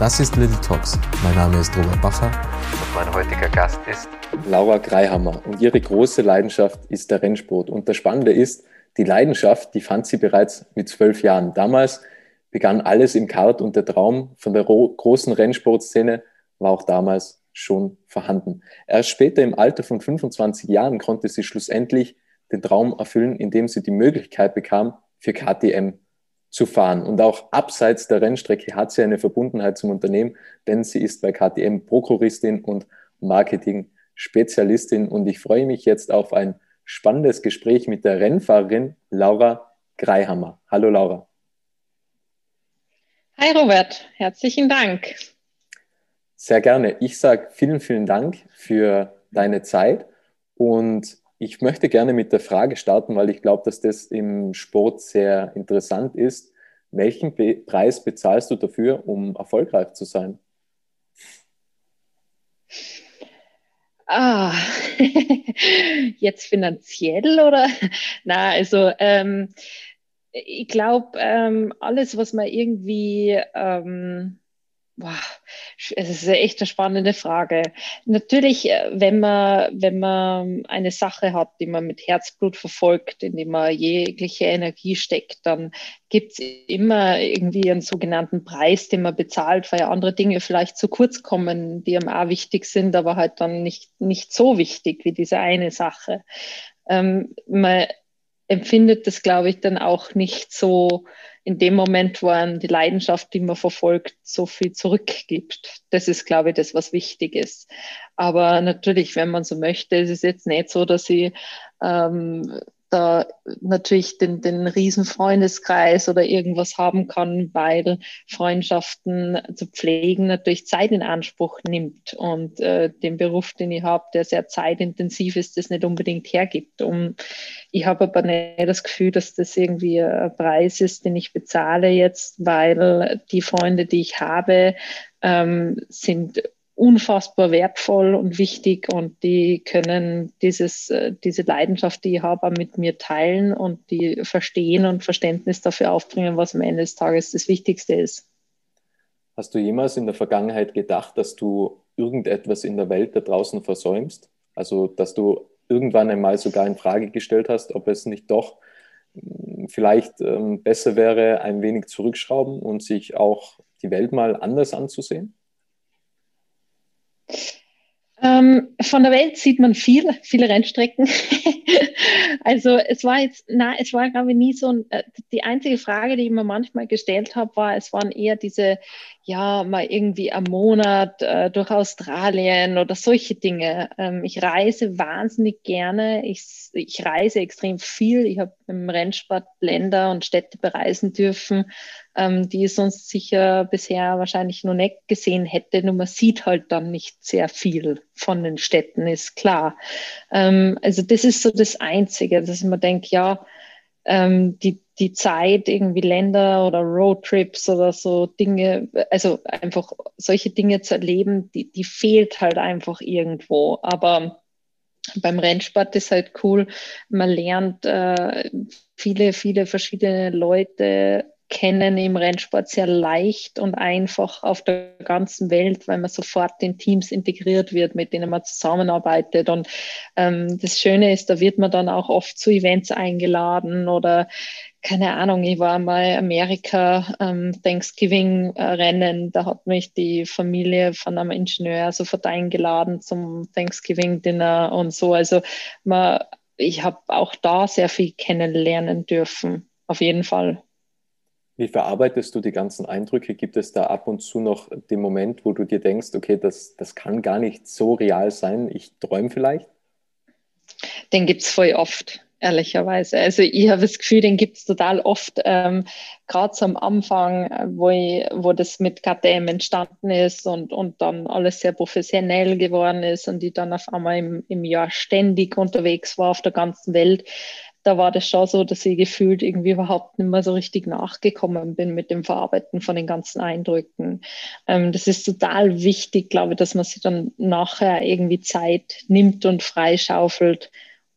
Das ist Little Talks. Mein Name ist Robert Bacher und mein heutiger Gast ist Laura Greihammer. Und ihre große Leidenschaft ist der Rennsport. Und das Spannende ist, die Leidenschaft, die fand sie bereits mit zwölf Jahren. Damals begann alles im Kart und der Traum von der großen Rennsportszene war auch damals schon vorhanden. Erst später im Alter von 25 Jahren konnte sie schlussendlich den Traum erfüllen, indem sie die Möglichkeit bekam, für KTM zu fahren. Und auch abseits der Rennstrecke hat sie eine Verbundenheit zum Unternehmen, denn sie ist bei KTM Prokuristin und Marketing-Spezialistin. Und ich freue mich jetzt auf ein spannendes Gespräch mit der Rennfahrerin Laura Greihammer. Hallo Laura. Hi Robert, herzlichen Dank. Sehr gerne. Ich sage vielen, vielen Dank für deine Zeit und ich möchte gerne mit der Frage starten, weil ich glaube, dass das im Sport sehr interessant ist. Welchen Be Preis bezahlst du dafür, um erfolgreich zu sein? Ah, jetzt finanziell oder? Na, also ähm, ich glaube, ähm, alles, was man irgendwie ähm, Boah, es ist echt eine spannende Frage. Natürlich, äh, wenn man, wenn man eine Sache hat, die man mit Herzblut verfolgt, in die man jegliche Energie steckt, dann gibt es immer irgendwie einen sogenannten Preis, den man bezahlt, weil ja andere Dinge vielleicht zu kurz kommen, die einem auch wichtig sind, aber halt dann nicht, nicht so wichtig wie diese eine Sache. Ähm, man empfindet das, glaube ich, dann auch nicht so in dem Moment, wo man die Leidenschaft, die man verfolgt, so viel zurückgibt. Das ist, glaube ich, das, was wichtig ist. Aber natürlich, wenn man so möchte, ist es jetzt nicht so, dass ich ähm, da natürlich den, den riesen Freundeskreis oder irgendwas haben kann, weil Freundschaften zu pflegen natürlich Zeit in Anspruch nimmt und äh, den Beruf, den ich habe, der sehr zeitintensiv ist, das nicht unbedingt hergibt. Um, ich habe aber nicht das Gefühl, dass das irgendwie ein Preis ist, den ich bezahle jetzt, weil die Freunde, die ich habe, ähm, sind unfassbar wertvoll und wichtig und die können dieses, äh, diese Leidenschaft, die ich habe, mit mir teilen und die verstehen und Verständnis dafür aufbringen, was am Ende des Tages das Wichtigste ist. Hast du jemals in der Vergangenheit gedacht, dass du irgendetwas in der Welt da draußen versäumst? Also, dass du irgendwann einmal sogar in Frage gestellt hast, ob es nicht doch hm, vielleicht ähm, besser wäre, ein wenig zurückschrauben und sich auch die Welt mal anders anzusehen? Ähm, von der Welt sieht man viel, viele Rennstrecken. also es war jetzt, na, es war glaube ich nie so. Ein, äh, die einzige Frage, die ich mir manchmal gestellt habe, war, es waren eher diese, ja, mal irgendwie am Monat äh, durch Australien oder solche Dinge. Ähm, ich reise wahnsinnig gerne. Ich, ich reise extrem viel. Ich habe im Rennsport Länder und Städte bereisen dürfen ähm, die ich sonst sicher bisher wahrscheinlich noch nicht gesehen hätte. Nur man sieht halt dann nicht sehr viel von den Städten, ist klar. Ähm, also das ist so das Einzige, dass man denkt, ja, ähm, die, die Zeit, irgendwie Länder oder Roadtrips oder so Dinge, also einfach solche Dinge zu erleben, die, die fehlt halt einfach irgendwo. Aber beim Rennsport ist halt cool, man lernt äh, viele, viele verschiedene Leute kennen im Rennsport sehr leicht und einfach auf der ganzen Welt, weil man sofort in Teams integriert wird, mit denen man zusammenarbeitet. Und ähm, das Schöne ist, da wird man dann auch oft zu Events eingeladen oder keine Ahnung, ich war mal Amerika ähm, Thanksgiving-Rennen, da hat mich die Familie von einem Ingenieur sofort eingeladen zum Thanksgiving-Dinner und so. Also man, ich habe auch da sehr viel kennenlernen dürfen, auf jeden Fall. Wie verarbeitest du die ganzen Eindrücke? Gibt es da ab und zu noch den Moment, wo du dir denkst, okay, das, das kann gar nicht so real sein, ich träume vielleicht? Den gibt es voll oft. ehrlicherweise. Also ich habe das Gefühl, den gibt es total oft, ähm, gerade am Anfang, wo, ich, wo das mit KTM entstanden ist und, und dann alles sehr professionell geworden ist und ich dann auf einmal im, im Jahr ständig unterwegs war auf der ganzen Welt. Da war das schon so, dass ich gefühlt irgendwie überhaupt nicht mehr so richtig nachgekommen bin mit dem Verarbeiten von den ganzen Eindrücken. Ähm, das ist total wichtig, glaube ich, dass man sich dann nachher irgendwie Zeit nimmt und freischaufelt,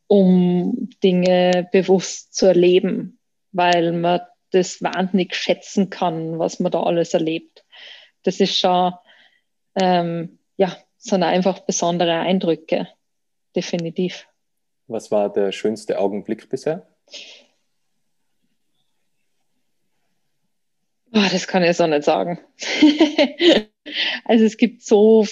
um Dinge bewusst zu erleben, weil man das wahnsinnig schätzen kann, was man da alles erlebt. Das ist schon, ähm, ja, sind einfach besondere Eindrücke, definitiv. Was war der schönste Augenblick bisher? Oh, das kann ich so nicht sagen. also es gibt so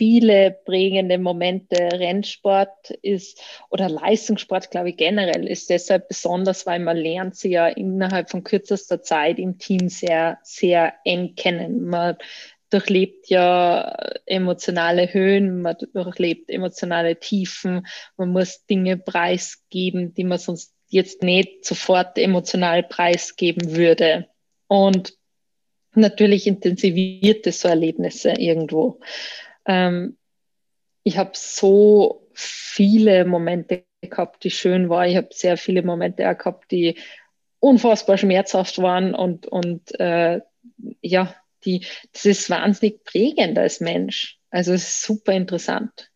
viele prägende Momente. Rennsport ist oder Leistungssport, glaube ich, generell ist deshalb besonders, weil man lernt sie ja innerhalb von kürzester Zeit im Team sehr, sehr eng kennen. Man durchlebt ja emotionale Höhen, man durchlebt emotionale Tiefen, man muss Dinge preisgeben, die man sonst jetzt nicht sofort emotional preisgeben würde. Und natürlich intensiviert es so Erlebnisse irgendwo. Ähm, ich habe so viele Momente gehabt, die schön waren. Ich habe sehr viele Momente gehabt, die unfassbar schmerzhaft waren und, und äh, ja, die, das ist wahnsinnig prägend als Mensch. Also es ist super interessant.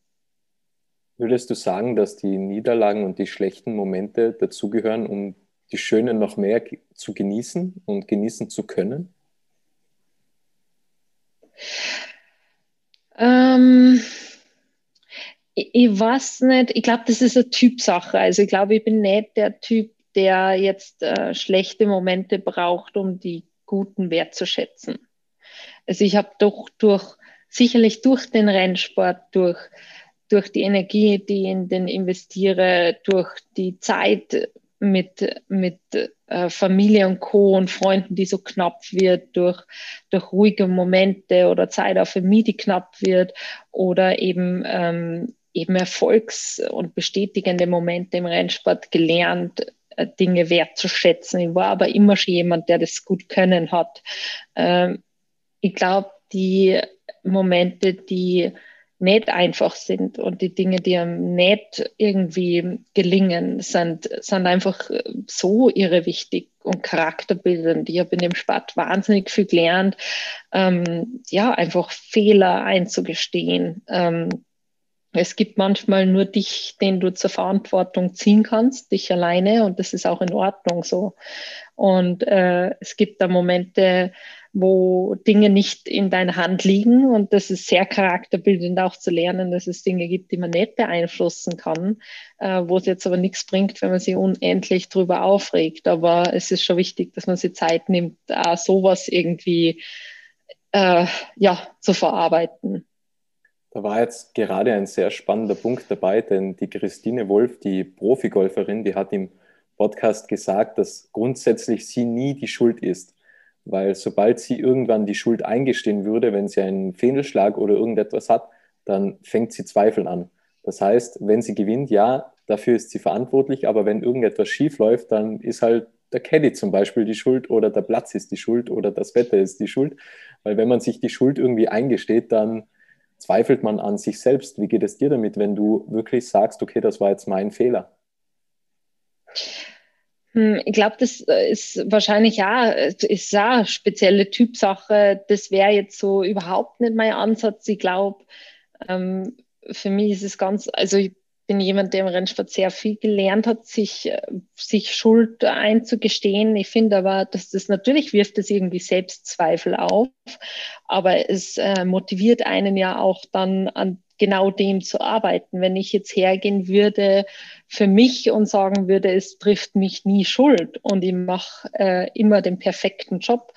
Würdest du sagen, dass die Niederlagen und die schlechten Momente dazugehören, um die schönen noch mehr zu genießen und genießen zu können? Ähm, ich, ich weiß nicht, ich glaube, das ist eine Typsache. Also ich glaube, ich bin nicht der Typ, der jetzt äh, schlechte Momente braucht, um die guten wertzuschätzen. Also ich habe doch durch, sicherlich durch den Rennsport, durch, durch die Energie, die ich in den investiere, durch die Zeit mit, mit äh, Familie und Co. und Freunden, die so knapp wird, durch, durch ruhige Momente oder Zeit auf Familie, die knapp wird oder eben, ähm, eben Erfolgs- und bestätigende Momente im Rennsport gelernt, äh, Dinge wertzuschätzen. Ich war aber immer schon jemand, der das gut können hat. Ähm, ich glaube, die Momente, die nicht einfach sind und die Dinge, die einem nicht irgendwie gelingen, sind, sind einfach so irre wichtig und charakterbildend. Ich habe in dem Sport wahnsinnig viel gelernt, ähm, ja, einfach Fehler einzugestehen. Ähm, es gibt manchmal nur dich, den du zur Verantwortung ziehen kannst, dich alleine, und das ist auch in Ordnung so. Und äh, es gibt da Momente, wo Dinge nicht in deiner Hand liegen. Und das ist sehr charakterbildend auch zu lernen, dass es Dinge gibt, die man nicht beeinflussen kann, äh, wo es jetzt aber nichts bringt, wenn man sich unendlich drüber aufregt. Aber es ist schon wichtig, dass man sich Zeit nimmt, äh, sowas irgendwie äh, ja, zu verarbeiten. Da war jetzt gerade ein sehr spannender Punkt dabei, denn die Christine Wolf, die Profigolferin, die hat im Podcast gesagt, dass grundsätzlich sie nie die Schuld ist weil sobald sie irgendwann die Schuld eingestehen würde, wenn sie einen Fehlschlag oder irgendetwas hat, dann fängt sie Zweifel an. Das heißt, wenn sie gewinnt, ja, dafür ist sie verantwortlich, aber wenn irgendetwas schief läuft, dann ist halt der Caddy zum Beispiel die Schuld oder der Platz ist die Schuld oder das Wetter ist die Schuld. Weil wenn man sich die Schuld irgendwie eingesteht, dann zweifelt man an sich selbst. Wie geht es dir damit, wenn du wirklich sagst, okay, das war jetzt mein Fehler? Hm, ich glaube, das äh, ist wahrscheinlich ja, ist ja spezielle Typsache. Das wäre jetzt so überhaupt nicht mein Ansatz. Ich glaube, ähm, für mich ist es ganz, also ich bin jemand, der im Rennsport sehr viel gelernt hat, sich, äh, sich Schuld einzugestehen. Ich finde aber, dass das natürlich wirft es irgendwie Selbstzweifel auf, aber es äh, motiviert einen ja auch dann an genau dem zu arbeiten. Wenn ich jetzt hergehen würde für mich und sagen würde, es trifft mich nie Schuld und ich mache äh, immer den perfekten Job,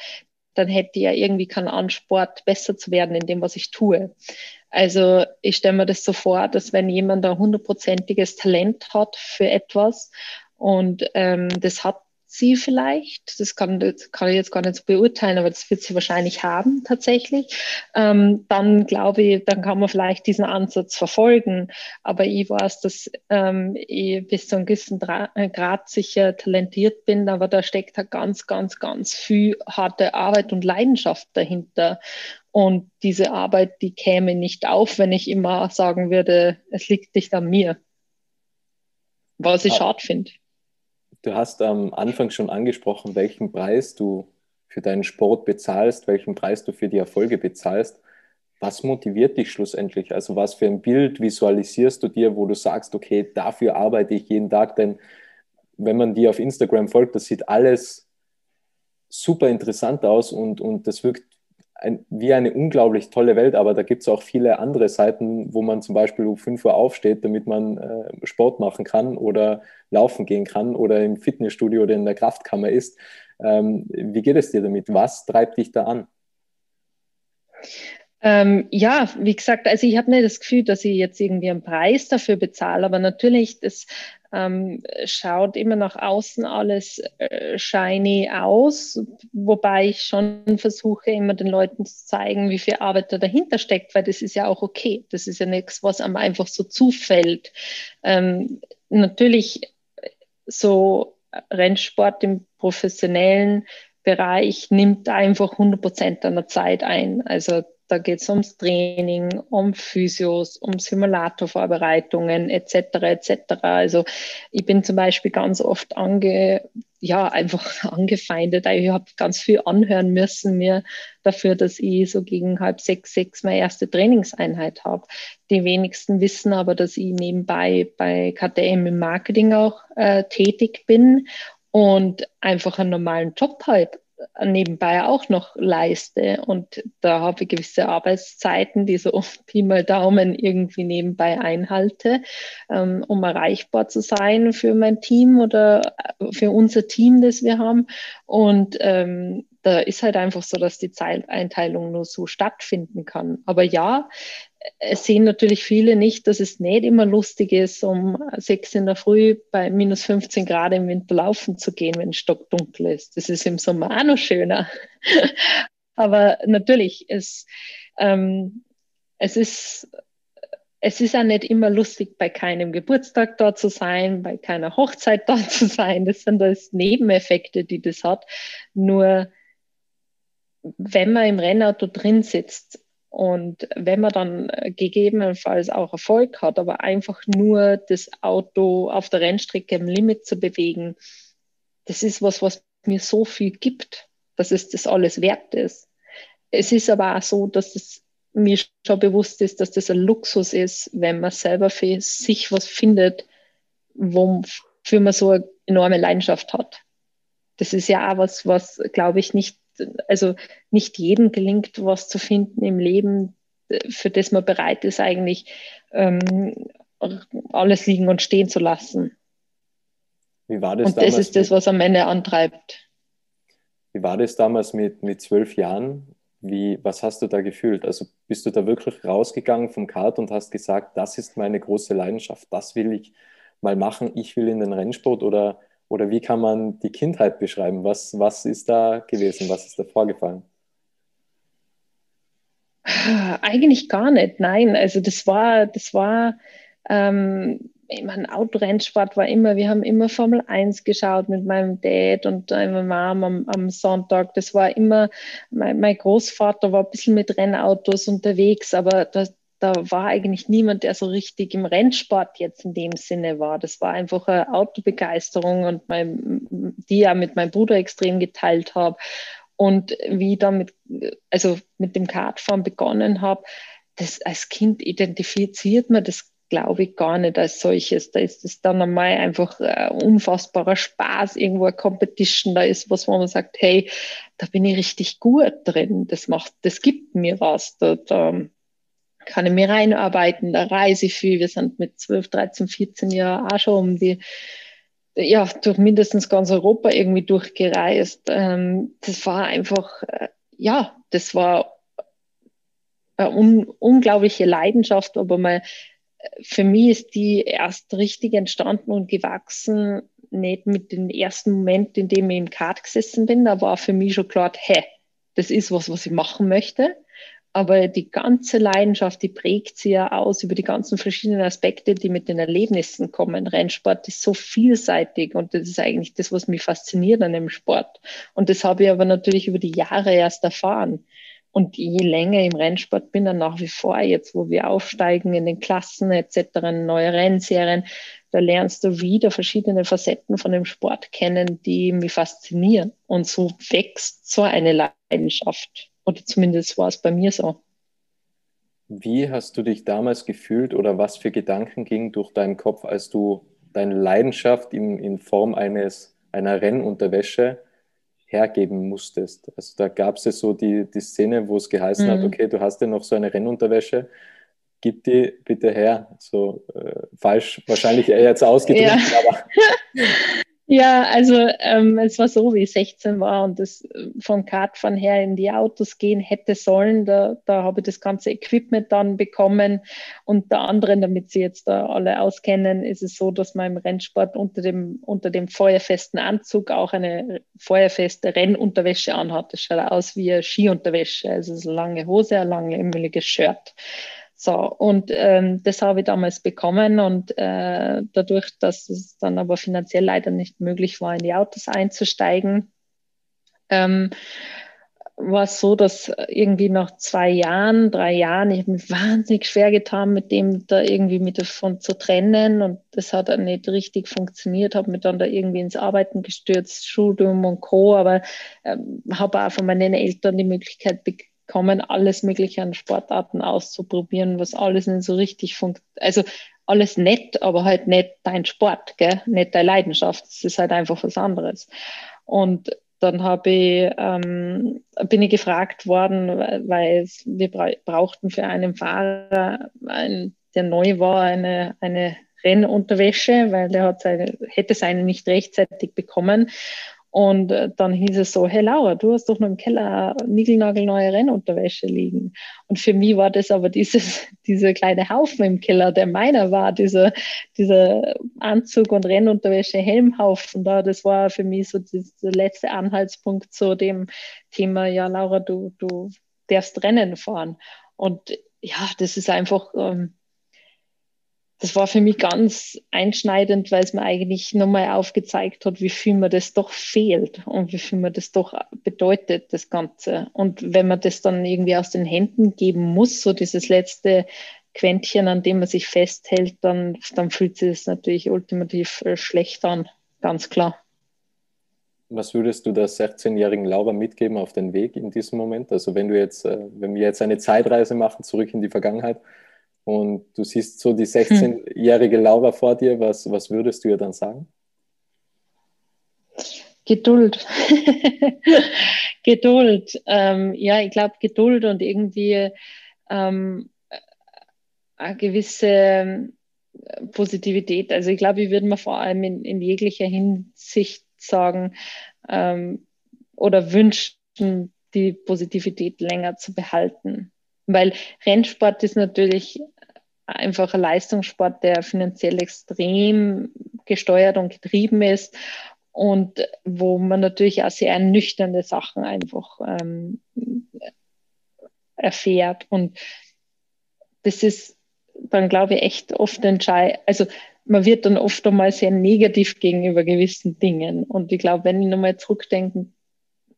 dann hätte ich ja irgendwie keinen Ansport, besser zu werden in dem, was ich tue. Also ich stelle mir das so vor, dass wenn jemand ein hundertprozentiges Talent hat für etwas und ähm, das hat sie vielleicht. Das kann, das kann ich jetzt gar nicht so beurteilen, aber das wird sie wahrscheinlich haben tatsächlich. Ähm, dann glaube ich, dann kann man vielleicht diesen Ansatz verfolgen. Aber ich weiß, dass ähm, ich bis zu einem gewissen äh, Grad sicher talentiert bin, aber da steckt halt ganz, ganz, ganz viel harte Arbeit und Leidenschaft dahinter. Und diese Arbeit, die käme nicht auf, wenn ich immer sagen würde, es liegt nicht an mir. Was ich schade finde. Du hast am Anfang schon angesprochen, welchen Preis du für deinen Sport bezahlst, welchen Preis du für die Erfolge bezahlst. Was motiviert dich schlussendlich? Also was für ein Bild visualisierst du dir, wo du sagst, okay, dafür arbeite ich jeden Tag? Denn wenn man dir auf Instagram folgt, das sieht alles super interessant aus und, und das wirkt ein, wie eine unglaublich tolle Welt, aber da gibt es auch viele andere Seiten, wo man zum Beispiel um 5 Uhr aufsteht, damit man äh, Sport machen kann oder laufen gehen kann oder im Fitnessstudio oder in der Kraftkammer ist. Ähm, wie geht es dir damit? Was treibt dich da an? Ähm, ja, wie gesagt, also ich habe nicht das Gefühl, dass ich jetzt irgendwie einen Preis dafür bezahle, aber natürlich, das ähm, schaut immer nach außen alles äh, shiny aus, wobei ich schon versuche, immer den Leuten zu zeigen, wie viel Arbeit da dahinter steckt, weil das ist ja auch okay. Das ist ja nichts, was einem einfach so zufällt. Ähm, natürlich so Rennsport im professionellen Bereich nimmt einfach 100 Prozent deiner Zeit ein. Also da geht es ums Training, um Physios, um Simulatorvorbereitungen etc. etc. Also ich bin zum Beispiel ganz oft ange, ja, einfach angefeindet. Ich habe ganz viel anhören müssen mir dafür, dass ich so gegen halb sechs, sechs meine erste Trainingseinheit habe. Die wenigsten wissen aber, dass ich nebenbei bei KTM im Marketing auch äh, tätig bin und einfach einen normalen Job halt nebenbei auch noch leiste. Und da habe ich gewisse Arbeitszeiten, die so Pi mal Daumen irgendwie nebenbei einhalte, ähm, um erreichbar zu sein für mein Team oder äh, für unser Team, das wir haben. Und ähm, da ist halt einfach so, dass die Zeiteinteilung nur so stattfinden kann. Aber ja, es sehen natürlich viele nicht, dass es nicht immer lustig ist, um sechs in der Früh bei minus 15 Grad im Winter laufen zu gehen, wenn es stockdunkel ist. Das ist im Sommer auch noch schöner. Aber natürlich, es, ähm, es ist es ist auch nicht immer lustig, bei keinem Geburtstag da zu sein, bei keiner Hochzeit da zu sein. Das sind alles Nebeneffekte, die das hat. Nur wenn man im Rennauto drin sitzt und wenn man dann äh, gegebenenfalls auch Erfolg hat, aber einfach nur das Auto auf der Rennstrecke im Limit zu bewegen, das ist was, was mir so viel gibt, dass es das alles wert ist. Es ist aber auch so, dass es mir schon bewusst ist, dass das ein Luxus ist, wenn man selber für sich was findet, wofür man so eine enorme Leidenschaft hat. Das ist ja auch was, was, glaube ich, nicht also nicht jedem gelingt, was zu finden im Leben, für das man bereit ist, eigentlich ähm, alles liegen und stehen zu lassen. Wie war das und das ist das, was am Ende antreibt. Wie war das damals mit, mit zwölf Jahren? Wie, was hast du da gefühlt? Also bist du da wirklich rausgegangen vom Kart und hast gesagt, das ist meine große Leidenschaft, das will ich mal machen, ich will in den Rennsport oder oder wie kann man die Kindheit beschreiben? Was, was ist da gewesen? Was ist da vorgefallen? Eigentlich gar nicht, nein. Also das war, das war, ähm, ich meine, Autorennsport war immer, wir haben immer Formel 1 geschaut mit meinem Dad und meiner Mom am, am Sonntag. Das war immer, mein, mein, Großvater war ein bisschen mit Rennautos unterwegs, aber das, da war eigentlich niemand, der so richtig im Rennsport jetzt in dem Sinne war. Das war einfach eine Autobegeisterung und mein, die ja mit meinem Bruder extrem geteilt habe. Und wie ich dann mit, also mit dem Kartfahren begonnen habe, das als Kind identifiziert man das glaube ich gar nicht als solches. Da ist es dann einmal einfach ein unfassbarer Spaß, irgendwo eine Competition, da ist was, wo man sagt, hey, da bin ich richtig gut drin, das macht, das gibt mir was. Da, da kann ich mir reinarbeiten, da reise ich viel. Wir sind mit 12, 13, 14 Jahren auch schon um die, ja, durch mindestens ganz Europa irgendwie durchgereist. Ähm, das war einfach, äh, ja, das war eine un unglaubliche Leidenschaft, aber mal, für mich ist die erst richtig entstanden und gewachsen nicht mit dem ersten Moment, in dem ich im Kart gesessen bin, da war für mich schon klar, hä, das ist was, was ich machen möchte. Aber die ganze Leidenschaft, die prägt sie ja aus über die ganzen verschiedenen Aspekte, die mit den Erlebnissen kommen. Rennsport ist so vielseitig und das ist eigentlich das, was mich fasziniert an dem Sport. Und das habe ich aber natürlich über die Jahre erst erfahren. Und je länger im Rennsport bin, dann nach wie vor, jetzt wo wir aufsteigen in den Klassen etc., neue Rennserien, da lernst du wieder verschiedene Facetten von dem Sport kennen, die mich faszinieren. Und so wächst so eine Leidenschaft. Oder zumindest war es bei mir so. Wie hast du dich damals gefühlt oder was für Gedanken gingen durch deinen Kopf, als du deine Leidenschaft in, in Form eines, einer Rennunterwäsche hergeben musstest? Also da gab es ja so die, die Szene, wo es geheißen mhm. hat, okay, du hast ja noch so eine Rennunterwäsche, gib die bitte her. So äh, falsch wahrscheinlich eher jetzt ausgedrückt, ja. aber Ja, also ähm, es war so, wie ich 16 war und das äh, vom Kartfahren her in die Autos gehen hätte sollen. Da, da habe ich das ganze Equipment dann bekommen. Unter anderem, damit Sie jetzt da alle auskennen, ist es so, dass man im Rennsport unter dem, unter dem feuerfesten Anzug auch eine feuerfeste Rennunterwäsche anhat. Das schaut aus wie eine Skiunterwäsche. Also es ist eine lange Hose, ein lange, Shirt. So, und ähm, das habe ich damals bekommen und äh, dadurch, dass es dann aber finanziell leider nicht möglich war, in die Autos einzusteigen, ähm, war es so, dass irgendwie nach zwei Jahren, drei Jahren, ich habe mich wahnsinnig schwer getan, mit dem da irgendwie mit davon zu trennen und das hat dann nicht richtig funktioniert, habe mich dann da irgendwie ins Arbeiten gestürzt, Studium und Co., aber ähm, habe auch von meinen Eltern die Möglichkeit bekommen, kommen, alles Mögliche an Sportarten auszuprobieren, was alles nicht so richtig funktioniert. Also alles nett, aber halt nicht dein Sport, gell? nicht deine Leidenschaft. Es ist halt einfach was anderes. Und dann habe ich, ähm, bin ich gefragt worden, weil wir brauchten für einen Fahrer, der neu war, eine, eine Rennunterwäsche, weil der hat seine, hätte seine nicht rechtzeitig bekommen. Und äh, dann hieß es so, hey Laura, du hast doch noch im Keller niegelnagelneue Rennunterwäsche liegen. Und für mich war das aber dieses, dieser kleine Haufen im Keller, der meiner war, dieser, dieser Anzug und Rennunterwäsche, Helmhaufen da. Das war für mich so dieser letzte Anhaltspunkt zu dem Thema, ja Laura, du, du darfst Rennen fahren. Und ja, das ist einfach, ähm, das war für mich ganz einschneidend, weil es mir eigentlich nochmal aufgezeigt hat, wie viel mir das doch fehlt und wie viel mir das doch bedeutet, das Ganze. Und wenn man das dann irgendwie aus den Händen geben muss, so dieses letzte Quäntchen, an dem man sich festhält, dann, dann fühlt sich das natürlich ultimativ äh, schlecht an, ganz klar. Was würdest du der 16-jährigen Laura mitgeben auf den Weg in diesem Moment? Also wenn du jetzt, äh, wenn wir jetzt eine Zeitreise machen, zurück in die Vergangenheit, und du siehst so die 16-jährige Laura vor dir, was, was würdest du ihr dann sagen? Geduld. Geduld. Ähm, ja, ich glaube Geduld und irgendwie ähm, eine gewisse ähm, Positivität. Also ich glaube, ich würde mir vor allem in, in jeglicher Hinsicht sagen ähm, oder wünschen, die Positivität länger zu behalten. Weil Rennsport ist natürlich einfach ein Leistungssport, der finanziell extrem gesteuert und getrieben ist und wo man natürlich auch sehr nüchterne Sachen einfach ähm, erfährt. Und das ist dann, glaube ich, echt oft entscheidend. Also man wird dann oft einmal sehr negativ gegenüber gewissen Dingen. Und ich glaube, wenn ich nochmal zurückdenken,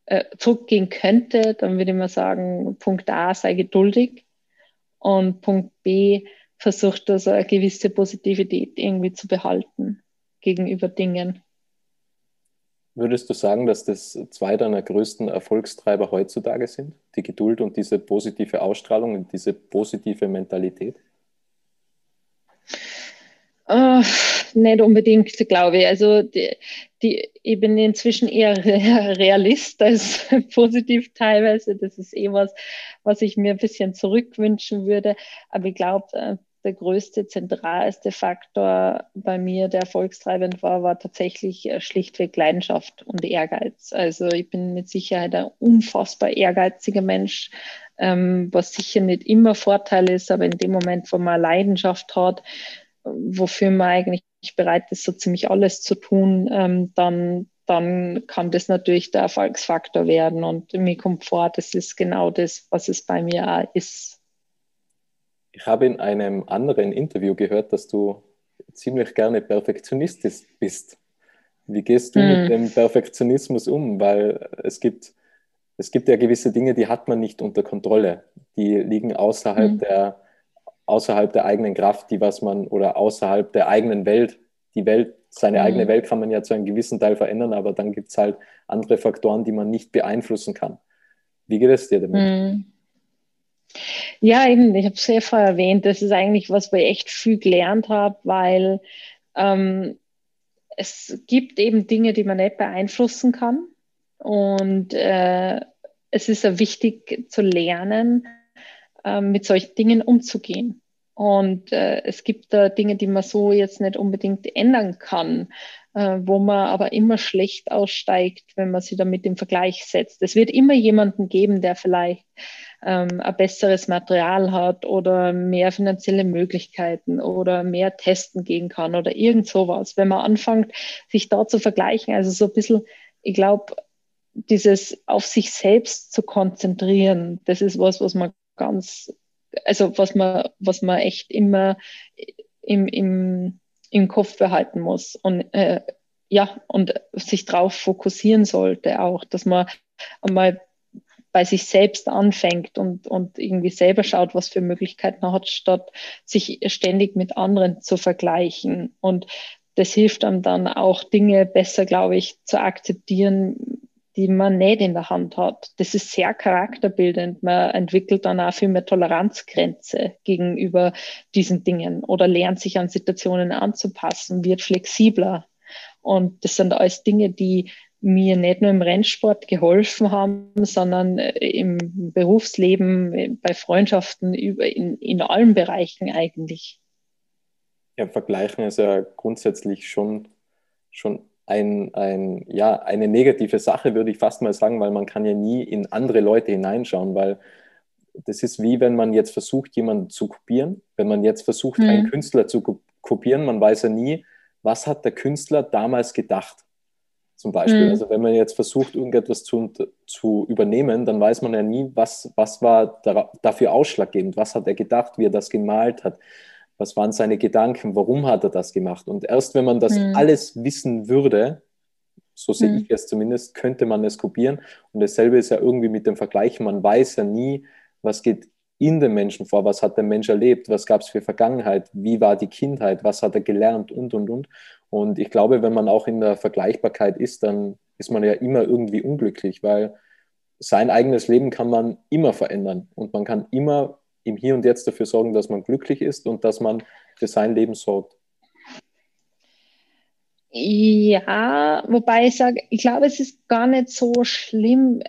äh, zurückgehen könnte, dann würde ich mal sagen, Punkt A, sei geduldig. Und Punkt B, versucht, also eine gewisse Positivität irgendwie zu behalten gegenüber Dingen. Würdest du sagen, dass das zwei deiner größten Erfolgstreiber heutzutage sind? Die Geduld und diese positive Ausstrahlung und diese positive Mentalität? Uh, nicht unbedingt, glaube ich. Also die, die, ich bin inzwischen eher Realist als positiv teilweise. Das ist eh was, was ich mir ein bisschen zurückwünschen würde. Aber ich glaube, äh, der größte, zentralste Faktor bei mir, der erfolgstreibend war, war tatsächlich äh, schlichtweg Leidenschaft und Ehrgeiz. Also ich bin mit Sicherheit ein unfassbar ehrgeiziger Mensch, ähm, was sicher nicht immer Vorteil ist, aber in dem Moment, wo man Leidenschaft hat, wofür man eigentlich bereit ist, so ziemlich alles zu tun, ähm, dann, dann kann das natürlich der Erfolgsfaktor werden. Und mir kommt vor, das ist genau das, was es bei mir auch ist. Ich habe in einem anderen Interview gehört, dass du ziemlich gerne Perfektionistisch bist. Wie gehst du hm. mit dem Perfektionismus um? Weil es gibt, es gibt ja gewisse Dinge, die hat man nicht unter Kontrolle. Die liegen außerhalb, hm. der, außerhalb der eigenen Kraft, die was man oder außerhalb der eigenen Welt. Die Welt, seine hm. eigene Welt kann man ja zu einem gewissen Teil verändern, aber dann gibt es halt andere Faktoren, die man nicht beeinflussen kann. Wie geht es dir damit? Ja, eben, ich habe es sehr vorher erwähnt, das ist eigentlich was, wo ich echt viel gelernt habe, weil ähm, es gibt eben Dinge, die man nicht beeinflussen kann. Und äh, es ist ja wichtig zu lernen, äh, mit solchen Dingen umzugehen. Und äh, es gibt da Dinge, die man so jetzt nicht unbedingt ändern kann, äh, wo man aber immer schlecht aussteigt, wenn man sie damit im Vergleich setzt. Es wird immer jemanden geben, der vielleicht ähm, ein besseres Material hat oder mehr finanzielle Möglichkeiten oder mehr testen gehen kann oder irgend sowas. Wenn man anfängt, sich da zu vergleichen, also so ein bisschen, ich glaube, dieses auf sich selbst zu konzentrieren, das ist was, was man ganz, also was man, was man echt immer im, im, im Kopf behalten muss und äh, ja, und sich darauf fokussieren sollte auch, dass man einmal bei sich selbst anfängt und, und irgendwie selber schaut, was für Möglichkeiten er hat, statt sich ständig mit anderen zu vergleichen. Und das hilft einem dann auch Dinge besser, glaube ich, zu akzeptieren, die man nicht in der Hand hat. Das ist sehr charakterbildend. Man entwickelt dann auch viel mehr Toleranzgrenze gegenüber diesen Dingen oder lernt sich an Situationen anzupassen, wird flexibler. Und das sind alles Dinge, die mir nicht nur im Rennsport geholfen haben, sondern äh, im Berufsleben, äh, bei Freundschaften, in, in allen Bereichen eigentlich. Ja, Vergleichen ist ja grundsätzlich schon, schon ein, ein, ja, eine negative Sache, würde ich fast mal sagen, weil man kann ja nie in andere Leute hineinschauen, weil das ist wie wenn man jetzt versucht, jemanden zu kopieren. Wenn man jetzt versucht, mhm. einen Künstler zu kopieren, man weiß ja nie, was hat der Künstler damals gedacht zum Beispiel. Mhm. Also wenn man jetzt versucht, irgendetwas zu, zu übernehmen, dann weiß man ja nie, was, was war da, dafür ausschlaggebend, was hat er gedacht, wie er das gemalt hat, was waren seine Gedanken, warum hat er das gemacht. Und erst wenn man das mhm. alles wissen würde, so sehe mhm. ich es zumindest, könnte man es kopieren. Und dasselbe ist ja irgendwie mit dem Vergleichen. Man weiß ja nie, was geht in dem Menschen vor, was hat der Mensch erlebt, was gab es für Vergangenheit, wie war die Kindheit, was hat er gelernt und, und, und. Und ich glaube, wenn man auch in der Vergleichbarkeit ist, dann ist man ja immer irgendwie unglücklich, weil sein eigenes Leben kann man immer verändern und man kann immer im Hier und Jetzt dafür sorgen, dass man glücklich ist und dass man für sein Leben sorgt. Ja, wobei ich sage, ich glaube, es ist gar nicht so schlimm,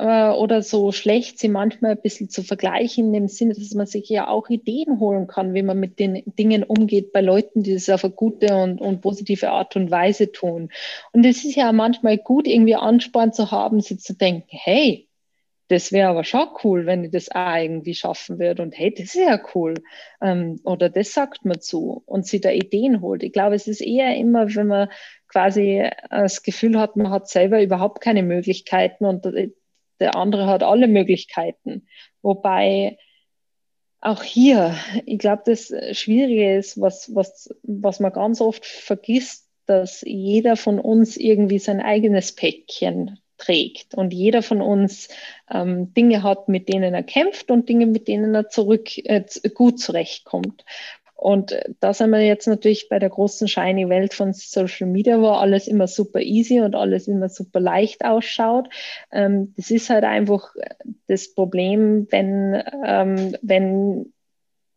äh, oder so schlecht, sie manchmal ein bisschen zu vergleichen, dem Sinne, dass man sich ja auch Ideen holen kann, wie man mit den Dingen umgeht bei Leuten, die das auf eine gute und, und positive Art und Weise tun. Und es ist ja manchmal gut, irgendwie Ansporn zu haben, sie zu denken, hey, das wäre aber schon cool, wenn ich das auch irgendwie schaffen würde. Und hey, das ist ja cool. Ähm, oder das sagt man zu und sie da Ideen holt. Ich glaube, es ist eher immer, wenn man quasi das Gefühl hat, man hat selber überhaupt keine Möglichkeiten und der andere hat alle Möglichkeiten. Wobei auch hier, ich glaube, das Schwierige ist, was, was, was man ganz oft vergisst, dass jeder von uns irgendwie sein eigenes Päckchen trägt und jeder von uns ähm, Dinge hat, mit denen er kämpft und Dinge, mit denen er zurück äh, gut zurechtkommt. Und da sind wir jetzt natürlich bei der großen shiny Welt von Social Media, wo alles immer super easy und alles immer super leicht ausschaut. Ähm, das ist halt einfach das Problem, wenn, ähm, wenn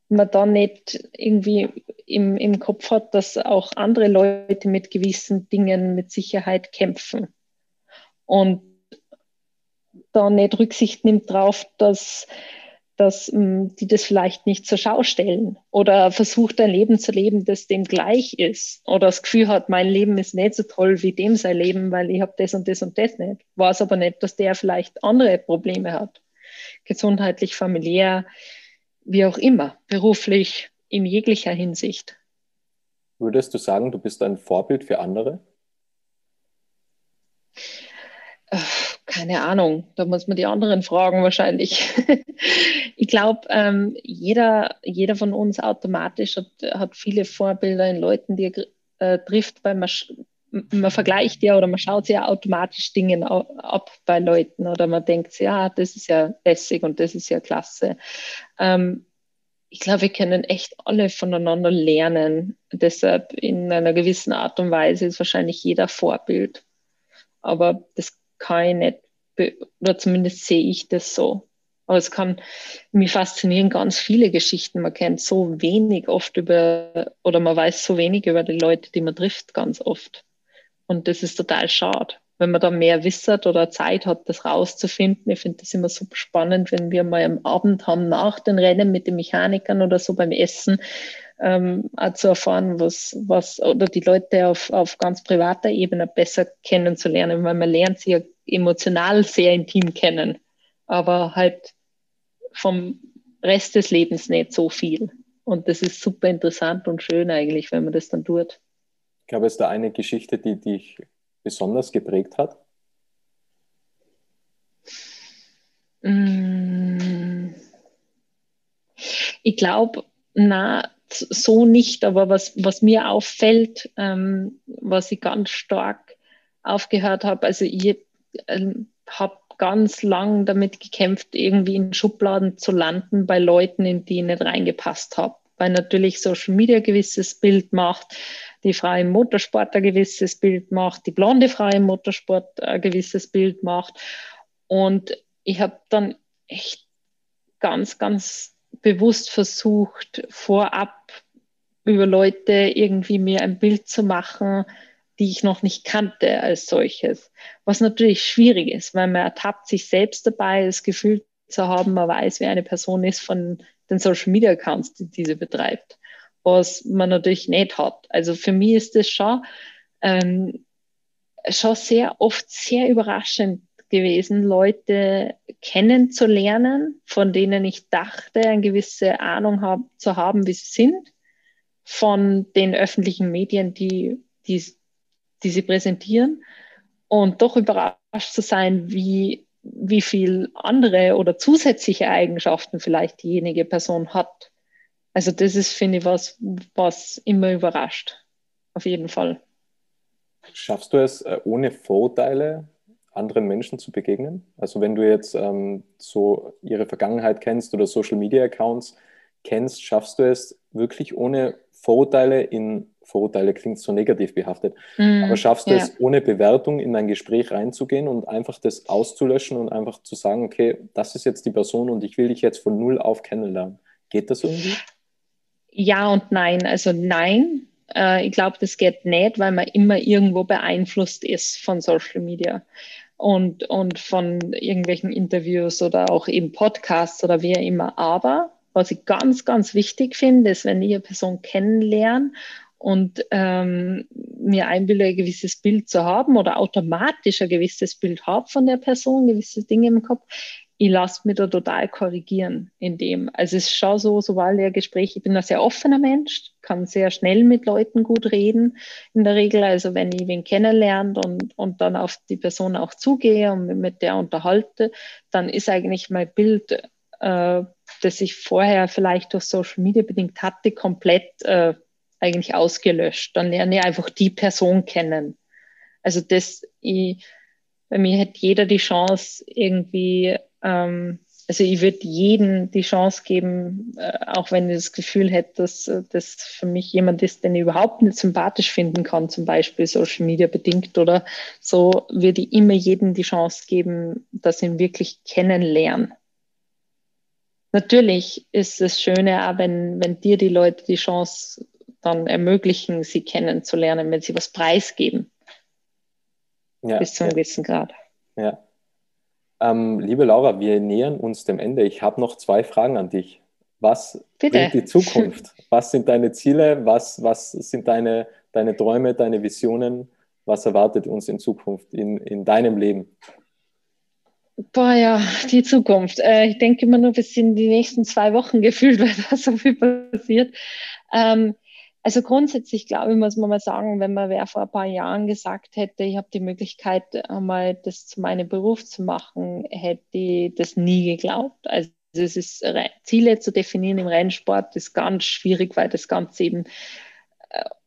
man da nicht irgendwie im, im Kopf hat, dass auch andere Leute mit gewissen Dingen mit Sicherheit kämpfen. Und da nicht Rücksicht nimmt darauf, dass dass ähm, die das vielleicht nicht zur Schau stellen oder versucht ein Leben zu leben, das dem gleich ist oder das Gefühl hat, mein Leben ist nicht so toll wie dem sein Leben, weil ich habe das und das und das nicht. War es aber nicht, dass der vielleicht andere Probleme hat, gesundheitlich, familiär, wie auch immer, beruflich, in jeglicher Hinsicht. Würdest du sagen, du bist ein Vorbild für andere? Keine Ahnung, da muss man die anderen fragen wahrscheinlich. ich glaube, ähm, jeder, jeder von uns automatisch hat, hat viele Vorbilder in Leuten, die er äh, trifft, weil man, man vergleicht ja oder man schaut ja automatisch Dinge ab bei Leuten oder man denkt, ja, das ist ja lässig und das ist ja klasse. Ähm, ich glaube, wir können echt alle voneinander lernen. Deshalb in einer gewissen Art und Weise ist wahrscheinlich jeder Vorbild. Aber das kann ich nicht, oder zumindest sehe ich das so. Aber es kann mich faszinieren ganz viele Geschichten. Man kennt so wenig oft über, oder man weiß so wenig über die Leute, die man trifft, ganz oft. Und das ist total schade, wenn man da mehr wisset oder Zeit hat, das rauszufinden. Ich finde das immer super spannend, wenn wir mal am Abend haben nach den Rennen mit den Mechanikern oder so beim Essen, ähm, auch zu erfahren, was, was, oder die Leute auf, auf ganz privater Ebene besser kennenzulernen, weil man lernt sie ja emotional sehr intim kennen, aber halt vom Rest des Lebens nicht so viel. Und das ist super interessant und schön eigentlich, wenn man das dann tut. Ich glaube, es ist da eine Geschichte, die dich besonders geprägt hat? Mm. Ich glaube, na, so nicht, aber was, was mir auffällt, ähm, was ich ganz stark aufgehört habe, also ich ähm, habe ganz lang damit gekämpft, irgendwie in Schubladen zu landen bei Leuten, in die ich nicht reingepasst habe. Weil natürlich Social Media gewisses Bild macht, die Frau im Motorsport ein gewisses Bild macht, die blonde Frau im Motorsport ein gewisses Bild macht. Und ich habe dann echt ganz, ganz bewusst versucht, vorab über Leute irgendwie mir ein Bild zu machen, die ich noch nicht kannte als solches. Was natürlich schwierig ist, weil man ertappt sich selbst dabei, das Gefühl zu haben, man weiß, wer eine Person ist von den Social Media Accounts, die diese betreibt, was man natürlich nicht hat. Also für mich ist das schon, ähm, schon sehr oft sehr überraschend gewesen, Leute kennenzulernen, von denen ich dachte, eine gewisse Ahnung hab, zu haben, wie sie sind, von den öffentlichen Medien, die, die, die sie präsentieren, und doch überrascht zu sein, wie, wie viel andere oder zusätzliche Eigenschaften vielleicht diejenige Person hat. Also das ist, finde ich, was, was immer überrascht. Auf jeden Fall. Schaffst du es, äh, ohne Vorurteile anderen Menschen zu begegnen? Also wenn du jetzt ähm, so ihre Vergangenheit kennst oder Social Media Accounts kennst, schaffst du es wirklich ohne Vorurteile in Vorurteile klingt so negativ behaftet, mm, aber schaffst du ja. es ohne Bewertung in ein Gespräch reinzugehen und einfach das auszulöschen und einfach zu sagen, okay, das ist jetzt die Person und ich will dich jetzt von null auf kennenlernen. Geht das irgendwie? Ja und nein. Also nein, äh, ich glaube, das geht nicht, weil man immer irgendwo beeinflusst ist von Social Media und, und von irgendwelchen Interviews oder auch eben Podcasts oder wie immer. Aber was ich ganz, ganz wichtig finde, ist, wenn ich eine Person kennenlerne und ähm, mir einbilde, ein gewisses Bild zu haben oder automatisch ein gewisses Bild habe von der Person, gewisse Dinge im Kopf, ich lasse mich da total korrigieren in dem. Also es ist schon so, sobald der Gespräch, ich bin ein sehr offener Mensch, kann sehr schnell mit Leuten gut reden in der Regel. Also wenn ich wen kennenlernt und, und dann auf die Person auch zugehe und mit der unterhalte, dann ist eigentlich mein Bild, äh, das ich vorher vielleicht durch Social Media bedingt hatte, komplett äh, eigentlich ausgelöscht. Dann lerne ich einfach die Person kennen. Also das, ich, bei mir hat jeder die Chance, irgendwie ähm, also ich würde jedem die Chance geben, äh, auch wenn ich das Gefühl hätte, dass äh, das für mich jemand ist, den ich überhaupt nicht sympathisch finden kann, zum Beispiel Social Media bedingt oder so, würde ich immer jedem die Chance geben, dass ich ihn wirklich kennenlernen. Natürlich ist es Schöne auch, wenn, wenn dir die Leute die Chance dann ermöglichen, sie kennenzulernen, wenn sie was preisgeben. Ja, bis zu einem ja. gewissen Grad. Ja. Ähm, liebe Laura, wir nähern uns dem Ende. Ich habe noch zwei Fragen an dich. Was Bitte. bringt die Zukunft? Was sind deine Ziele? Was, was sind deine, deine Träume, deine Visionen? Was erwartet uns in Zukunft in, in deinem Leben? Boah, ja, die Zukunft. Äh, ich denke immer nur bis in die nächsten zwei Wochen gefühlt, weil da so viel passiert. Ähm, Also grundsätzlich glaube ich, muss man mal sagen, wenn man wer vor ein paar Jahren gesagt hätte, ich habe die Möglichkeit, einmal das zu meinem Beruf zu machen, hätte ich das nie geglaubt. Also es ist Ziele zu definieren im Rennsport ist ganz schwierig, weil das Ganze eben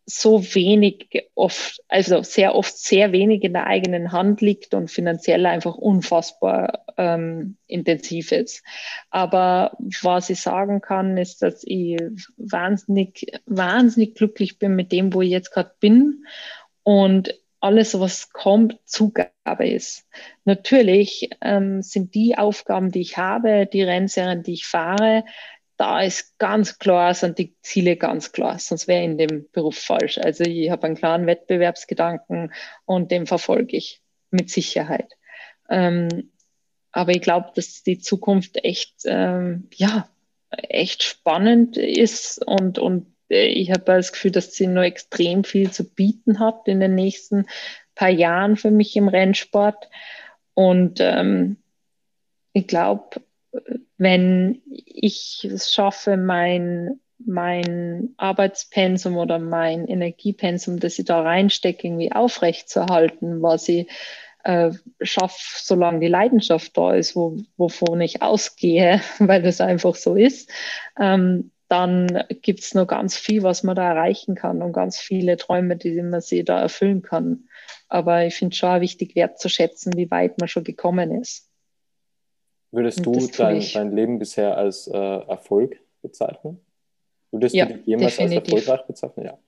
so wenig oft, also sehr oft sehr wenig in der eigenen Hand liegt und finanziell einfach unfassbar ähm, intensiv ist. Aber was ich sagen kann, ist, dass ich wahnsinnig, wahnsinnig glücklich bin mit dem, wo ich jetzt gerade bin und alles, was kommt, Zugabe ist. Natürlich ähm, sind die Aufgaben, die ich habe, die Rennserien, die ich fahre, da ist ganz klar, sind die Ziele ganz klar, sonst wäre in dem Beruf falsch. Also ich habe einen klaren Wettbewerbsgedanken und den verfolge ich mit Sicherheit. Ähm, aber ich glaube, dass die Zukunft echt, ähm, ja, echt spannend ist und, und ich habe das Gefühl, dass sie noch extrem viel zu bieten hat in den nächsten paar Jahren für mich im Rennsport. Und ähm, ich glaube, wenn ich es schaffe, mein, mein Arbeitspensum oder mein Energiepensum, das ich da reinstecke, irgendwie aufrechtzuerhalten, was ich äh, schaffe, solange die Leidenschaft da ist, wo, wovon ich ausgehe, weil das einfach so ist, ähm, dann gibt es noch ganz viel, was man da erreichen kann und ganz viele Träume, die man sich da erfüllen kann. Aber ich finde es schon wichtig, wertzuschätzen, wie weit man schon gekommen ist. Würdest du dein, dein, Leben bisher als äh, Erfolg bezeichnen? Würdest ja, du dich jemals definitiv. als erfolgreich bezeichnen? Ja.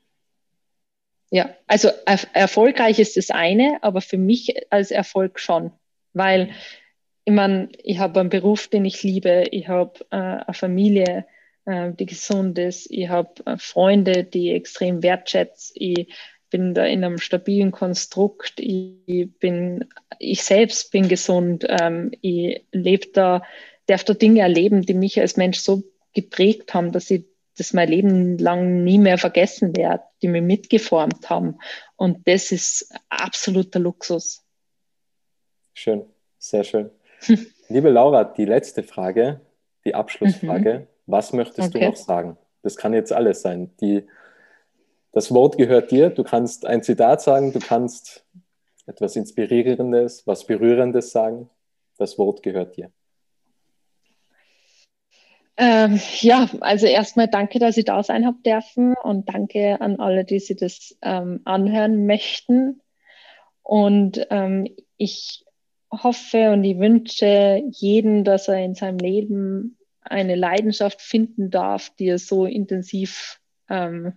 Ja, also er erfolgreich ist das eine, aber für mich als Erfolg schon, weil ich meine, ich habe einen Beruf, den ich liebe, ich habe äh, eine Familie, äh, die gesund ist, ich habe äh, Freunde, die ich extrem wertschätze, ich bin da in einem stabilen Konstrukt, ich bin, ich selbst bin gesund, ähm, ich lebe da, darf da Dinge erleben, die mich als Mensch so geprägt haben, dass ich das mein Leben lang nie mehr vergessen werde, die mich mitgeformt haben. Und das ist absoluter Luxus. Schön, sehr schön. Liebe Laura, die letzte Frage, die Abschlussfrage. Mhm. Was möchtest okay. du noch sagen? Das kann jetzt alles sein. Die das Wort gehört dir. Du kannst ein Zitat sagen, du kannst etwas Inspirierendes, was Berührendes sagen. Das Wort gehört dir. Ähm, ja, also erstmal danke, dass ich da sein habe dürfen und danke an alle, die sich das ähm, anhören möchten. Und ähm, ich hoffe und ich wünsche jeden, dass er in seinem Leben eine Leidenschaft finden darf, die er so intensiv ähm,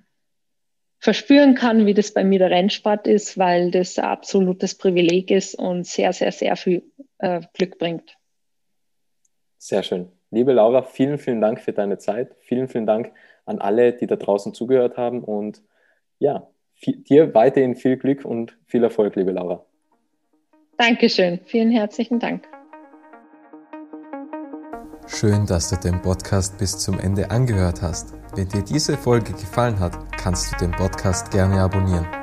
verspüren kann, wie das bei mir der Rennsport ist, weil das ein absolutes Privileg ist und sehr, sehr, sehr viel äh, Glück bringt. Sehr schön. Liebe Laura, vielen, vielen Dank für deine Zeit. Vielen, vielen Dank an alle, die da draußen zugehört haben. Und ja, viel, dir weiterhin viel Glück und viel Erfolg, liebe Laura. Dankeschön. Vielen herzlichen Dank. Schön, dass du den Podcast bis zum Ende angehört hast. Wenn dir diese Folge gefallen hat, kannst du den Podcast gerne abonnieren.